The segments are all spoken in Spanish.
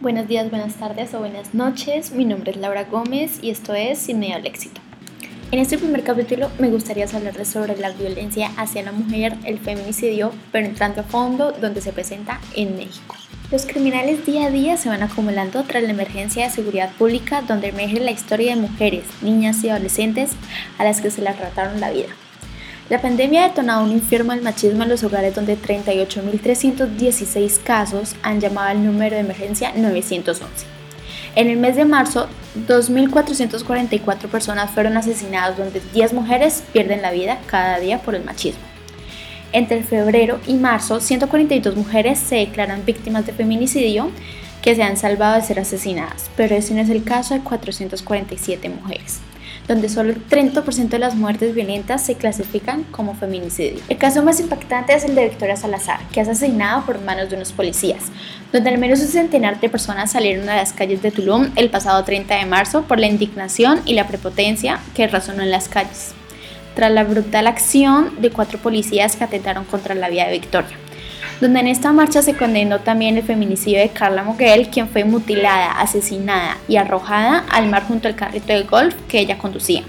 Buenos días, buenas tardes o buenas noches. Mi nombre es Laura Gómez y esto es Sin al Éxito. En este primer capítulo me gustaría hablarles sobre la violencia hacia la mujer, el feminicidio, pero entrando a fondo donde se presenta en México. Los criminales día a día se van acumulando tras la emergencia de seguridad pública donde emerge la historia de mujeres, niñas y adolescentes a las que se les trataron la vida. La pandemia ha detonado un infierno del machismo en los hogares donde 38.316 casos han llamado al número de emergencia 911. En el mes de marzo, 2.444 personas fueron asesinadas, donde 10 mujeres pierden la vida cada día por el machismo. Entre febrero y marzo, 142 mujeres se declaran víctimas de feminicidio que se han salvado de ser asesinadas, pero ese no es el caso de 447 mujeres donde solo el 30% de las muertes violentas se clasifican como feminicidio. El caso más impactante es el de Victoria Salazar, que es asesinada por manos de unos policías, donde al menos un centenar de personas salieron a las calles de Tulum el pasado 30 de marzo por la indignación y la prepotencia que razonó en las calles, tras la brutal acción de cuatro policías que atentaron contra la vida de Victoria donde en esta marcha se condenó también el feminicidio de Carla Moguel, quien fue mutilada, asesinada y arrojada al mar junto al carrito de golf que ella conducía.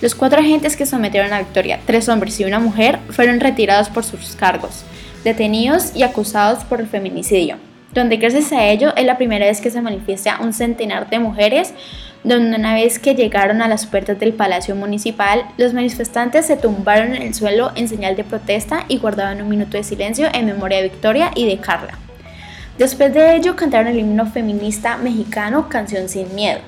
Los cuatro agentes que sometieron a Victoria, tres hombres y una mujer, fueron retirados por sus cargos, detenidos y acusados por el feminicidio, donde gracias a ello es la primera vez que se manifiesta un centenar de mujeres donde una vez que llegaron a las puertas del Palacio Municipal, los manifestantes se tumbaron en el suelo en señal de protesta y guardaban un minuto de silencio en memoria de Victoria y de Carla. Después de ello cantaron el himno feminista mexicano Canción sin Miedo,